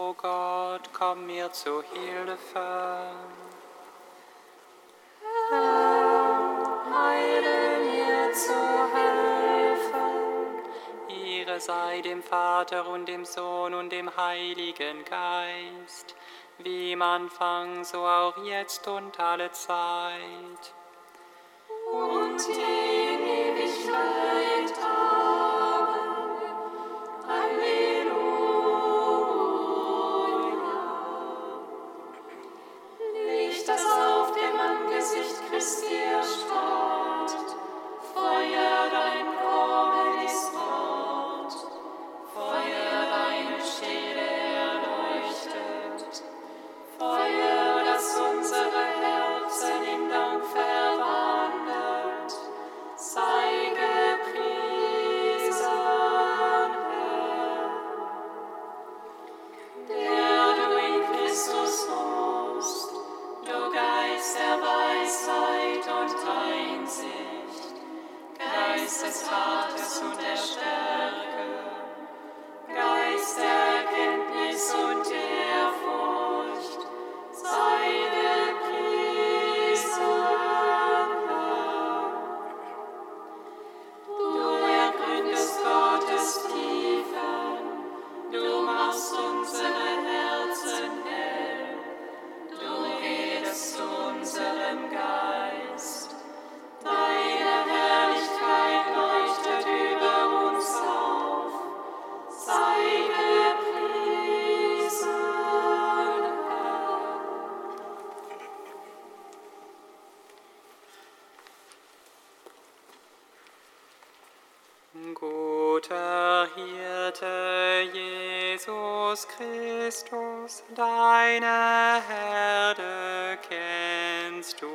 O Gott, komm mir zu Hilfe. Herr, heile mir zu Hilfe. Ihre sei dem Vater und dem Sohn und dem Heiligen Geist, wie im Anfang, so auch jetzt und alle Zeit. Und in Ewigkeit. sollte Jesus Christus, deine Herde kennst du.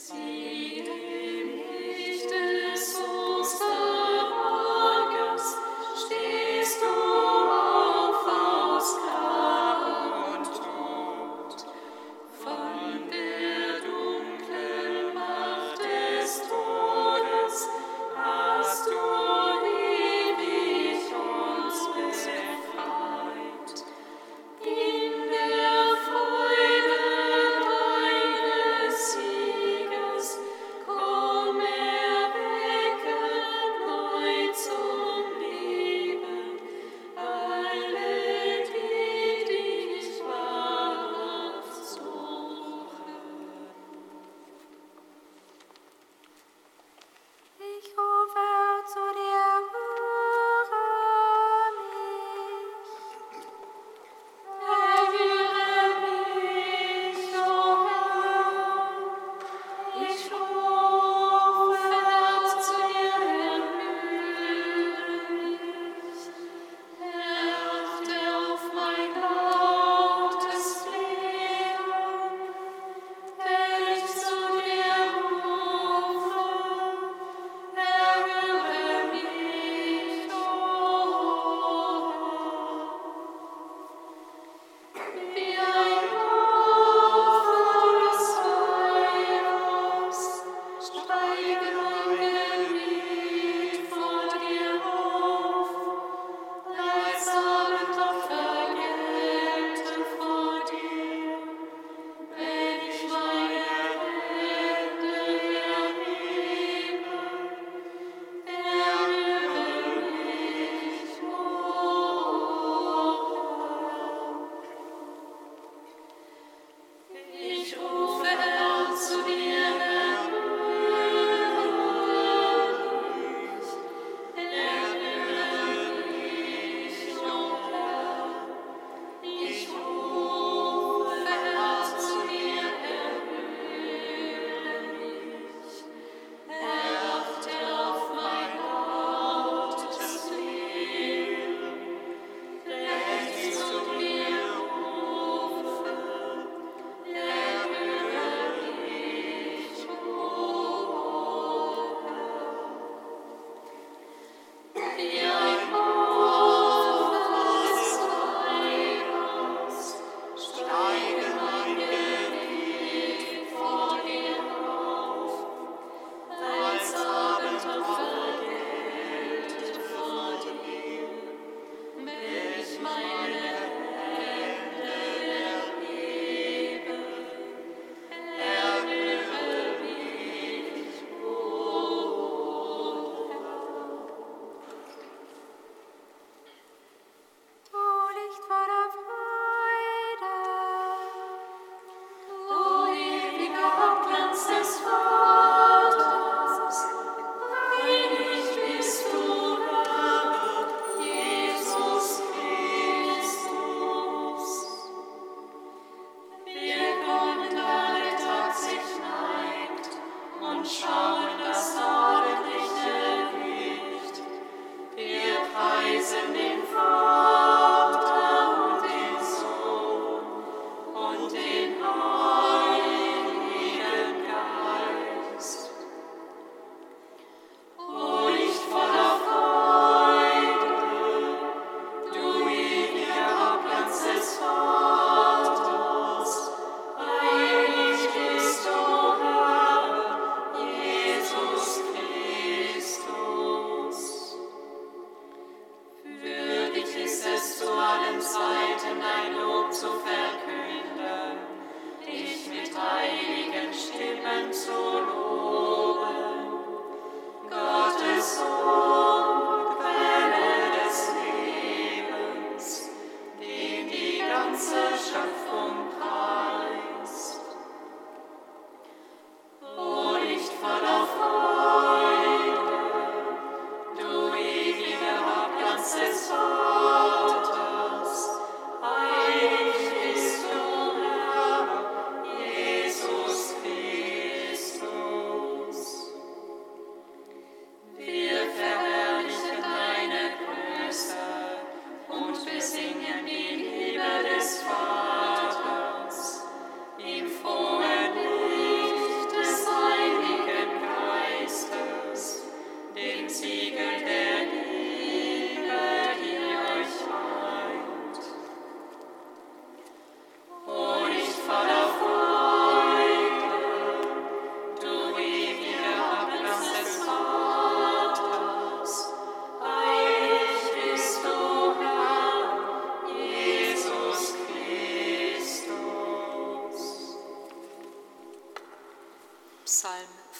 see. preisen den Vater.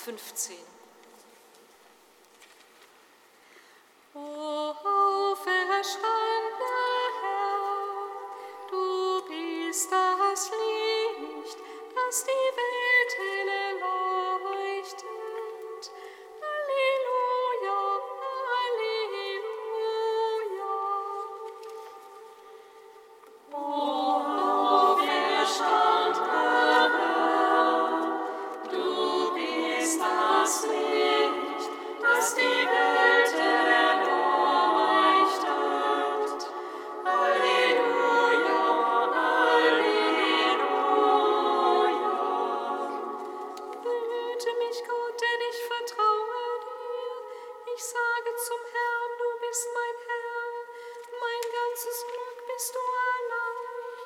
15. Zum Herrn, du bist mein Herr, mein ganzes Glück bist du erlaubt.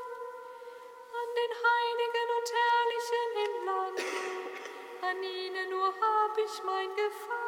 An den Heiligen und Herrlichen im Land, an ihnen nur habe ich mein Gefallen.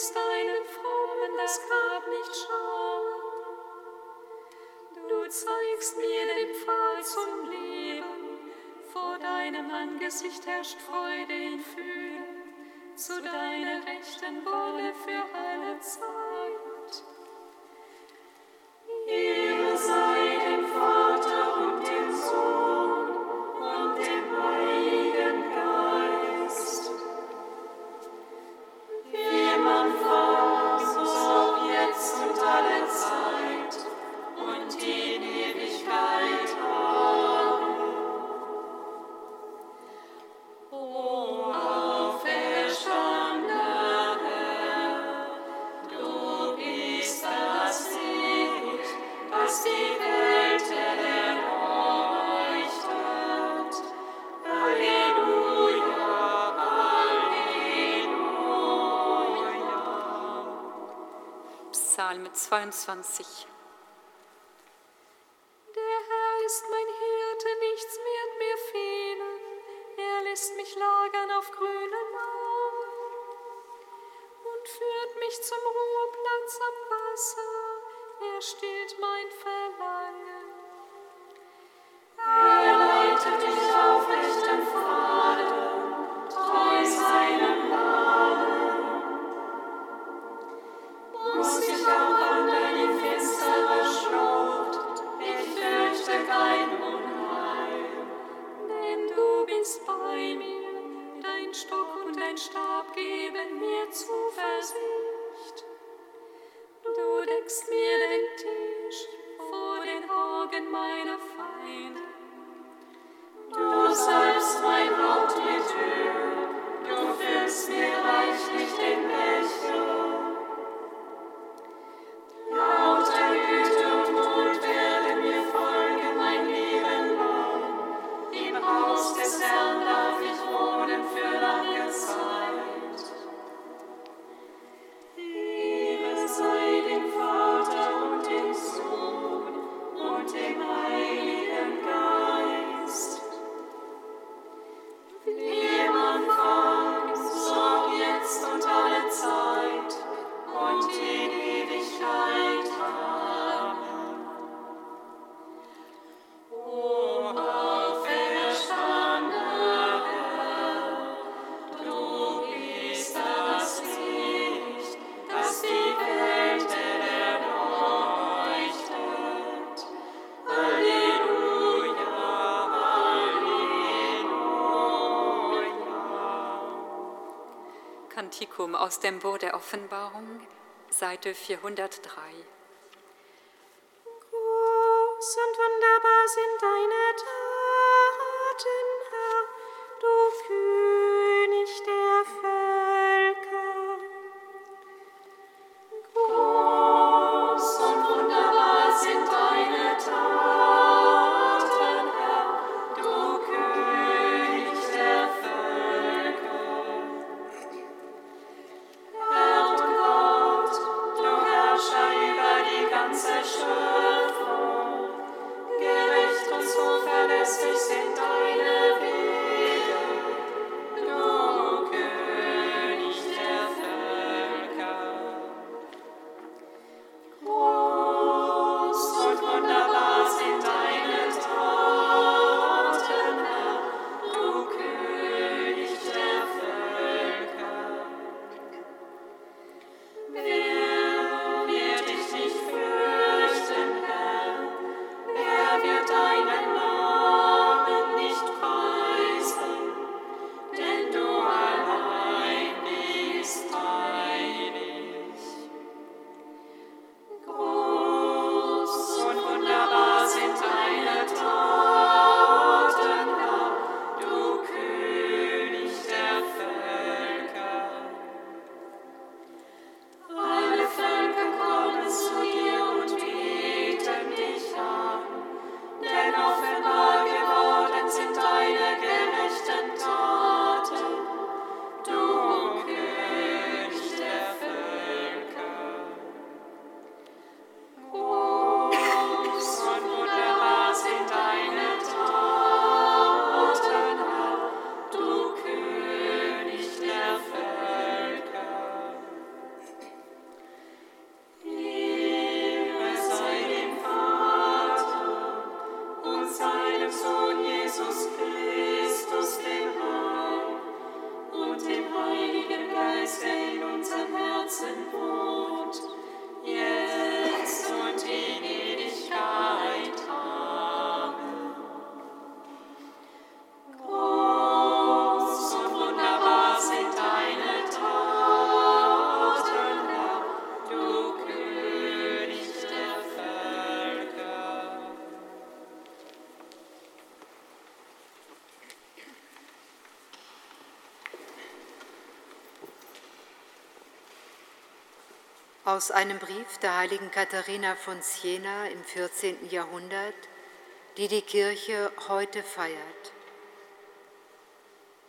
lässt einen Frommen das Grab nicht schauen. Du zeigst mir den Pfad zum Leben, vor deinem Angesicht herrscht Freude in Fühlen, zu deiner Rechten wolle für alle Zeit. mit 22. Evangelium aus dem Buch der Offenbarung, Seite 403. Aus einem Brief der heiligen Katharina von Siena im 14. Jahrhundert, die die Kirche heute feiert.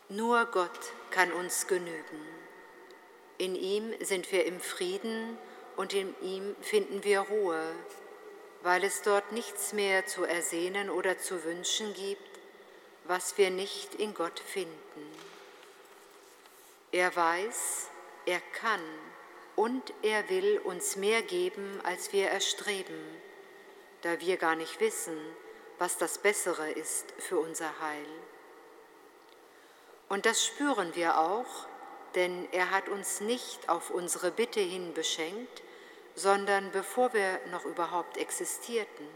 Nur Gott kann uns genügen. In ihm sind wir im Frieden und in ihm finden wir Ruhe, weil es dort nichts mehr zu ersehnen oder zu wünschen gibt, was wir nicht in Gott finden. Er weiß, er kann und er will uns mehr geben, als wir erstreben, da wir gar nicht wissen, was das Bessere ist für unser Heil. Und das spüren wir auch, denn er hat uns nicht auf unsere Bitte hin beschenkt, sondern bevor wir noch überhaupt existierten.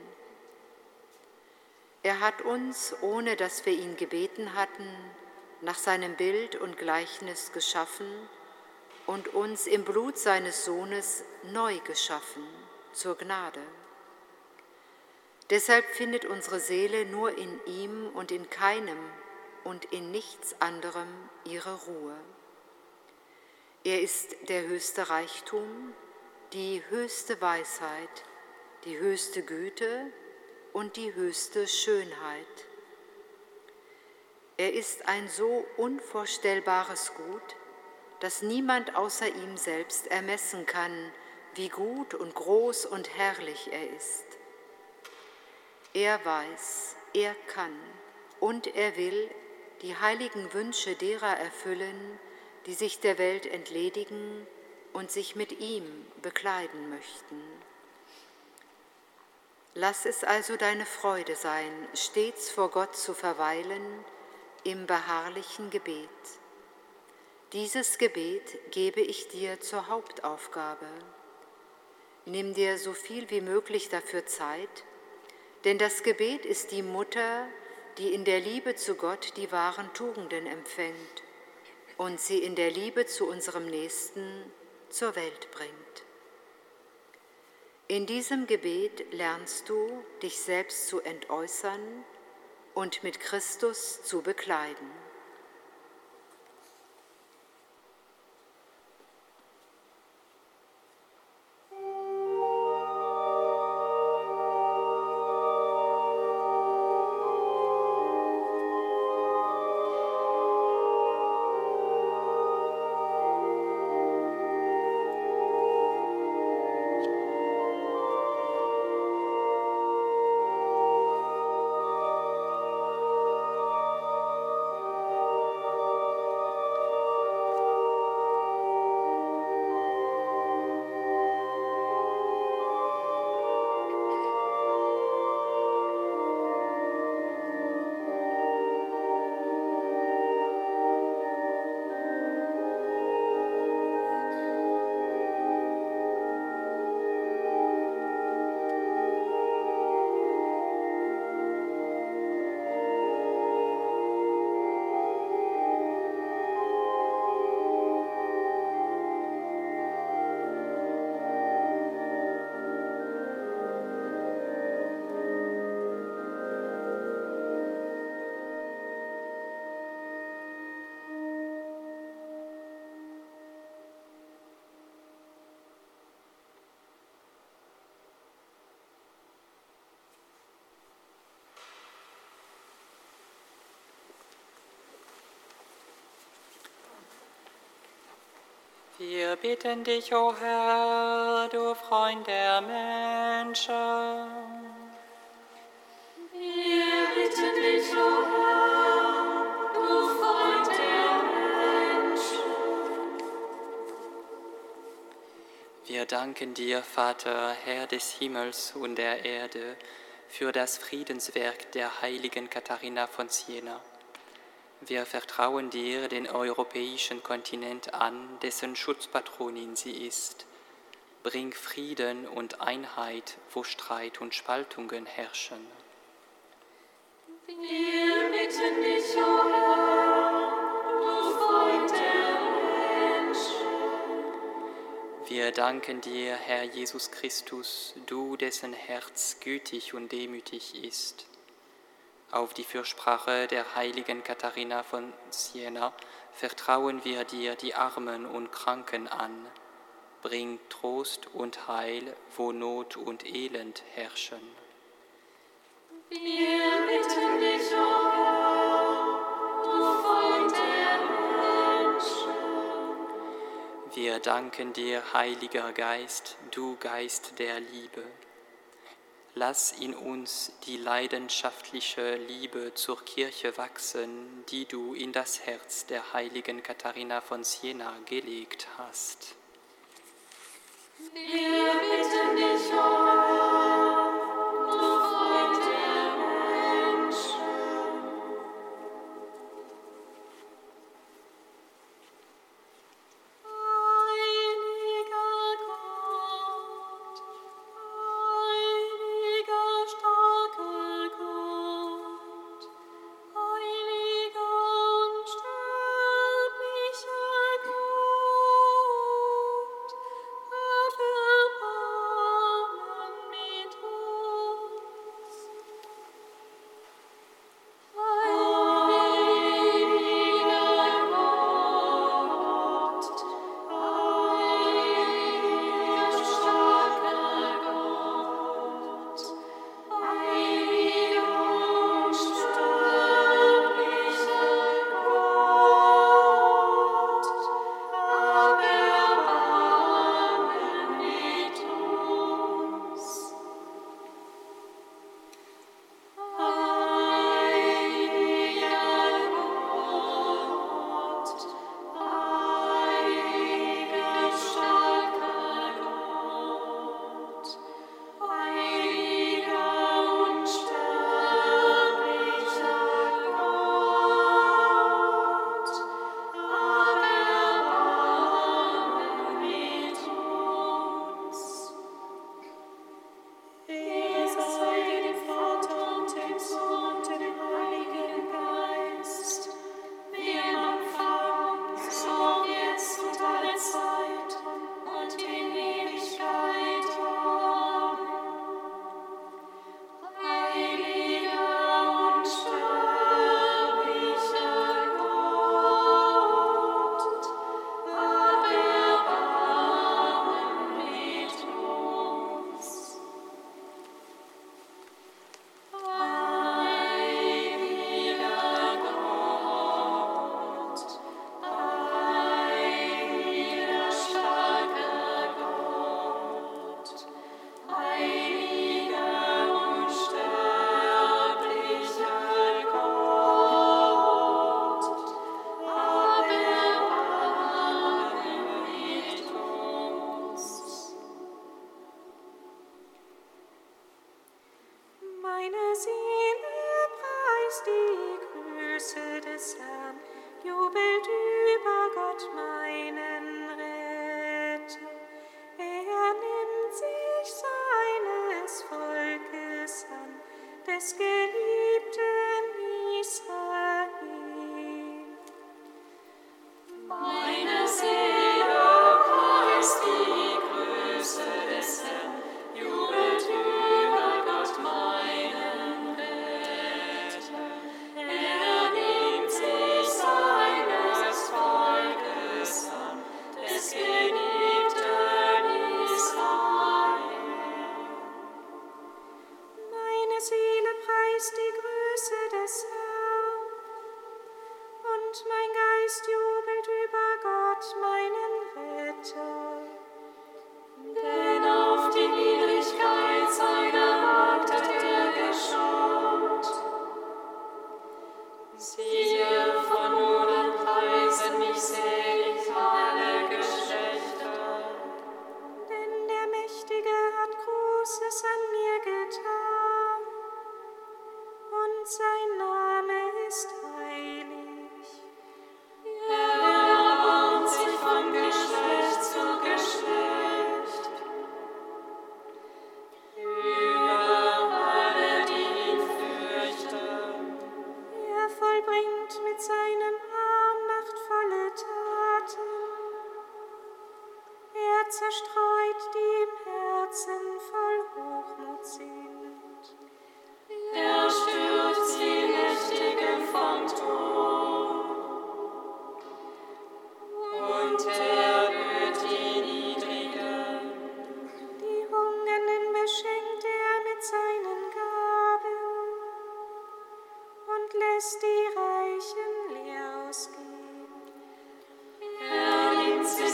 Er hat uns, ohne dass wir ihn gebeten hatten, nach seinem Bild und Gleichnis geschaffen und uns im Blut seines Sohnes neu geschaffen zur Gnade. Deshalb findet unsere Seele nur in ihm und in keinem und in nichts anderem ihre Ruhe. Er ist der höchste Reichtum, die höchste Weisheit, die höchste Güte und die höchste Schönheit. Er ist ein so unvorstellbares Gut, dass niemand außer ihm selbst ermessen kann, wie gut und groß und herrlich er ist. Er weiß, er kann und er will die heiligen Wünsche derer erfüllen, die sich der Welt entledigen und sich mit ihm bekleiden möchten. Lass es also deine Freude sein, stets vor Gott zu verweilen im beharrlichen Gebet. Dieses Gebet gebe ich dir zur Hauptaufgabe. Nimm dir so viel wie möglich dafür Zeit, denn das Gebet ist die Mutter, die in der Liebe zu Gott die wahren Tugenden empfängt und sie in der Liebe zu unserem Nächsten zur Welt bringt. In diesem Gebet lernst du, dich selbst zu entäußern und mit Christus zu bekleiden. Wir bitten dich, o oh Herr, du Freund der Menschen. Wir bitten dich, o oh Herr, du Freund der Menschen. Wir danken dir, Vater, Herr des Himmels und der Erde, für das Friedenswerk der heiligen Katharina von Siena wir vertrauen dir den europäischen Kontinent an, dessen Schutzpatronin sie ist. Bring Frieden und Einheit, wo Streit und Spaltungen herrschen. Wir bitten dich, o oh Herr, du Freund der Menschen. Wir danken dir, Herr Jesus Christus, du, dessen Herz gütig und demütig ist auf die Fürsprache der heiligen Katharina von Siena vertrauen wir dir die Armen und Kranken an. Bring Trost und Heil, wo Not und Elend herrschen. Wir bitten dich, O oh Herr, du Freund der Menschen. Wir danken dir, Heiliger Geist, du Geist der Liebe. Lass in uns die leidenschaftliche Liebe zur Kirche wachsen, die du in das Herz der heiligen Katharina von Siena gelegt hast. Wir bitten dich, oh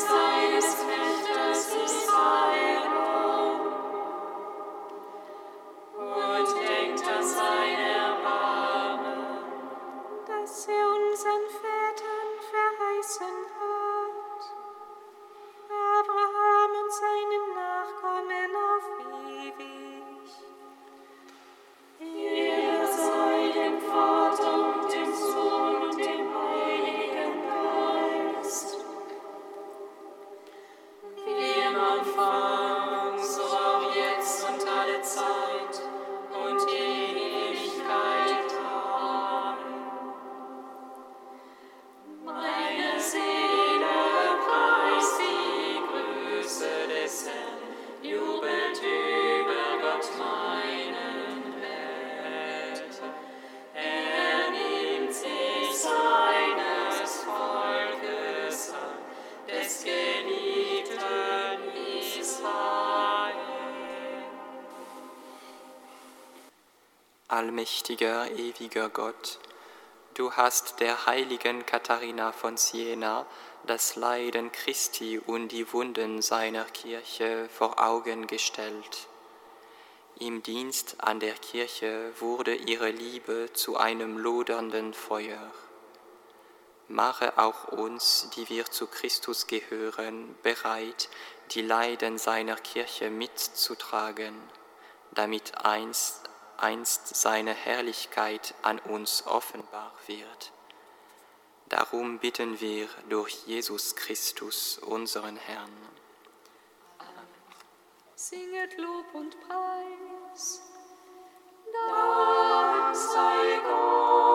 seines Knechtes ist. Allmächtiger, ewiger Gott, du hast der heiligen Katharina von Siena das Leiden Christi und die Wunden seiner Kirche vor Augen gestellt. Im Dienst an der Kirche wurde ihre Liebe zu einem lodernden Feuer. Mache auch uns, die wir zu Christus gehören, bereit, die Leiden seiner Kirche mitzutragen, damit einst einst seine Herrlichkeit an uns offenbar wird. Darum bitten wir durch Jesus Christus, unseren Herrn. Amen. Singet Lob und Preis. Dank sei Gott.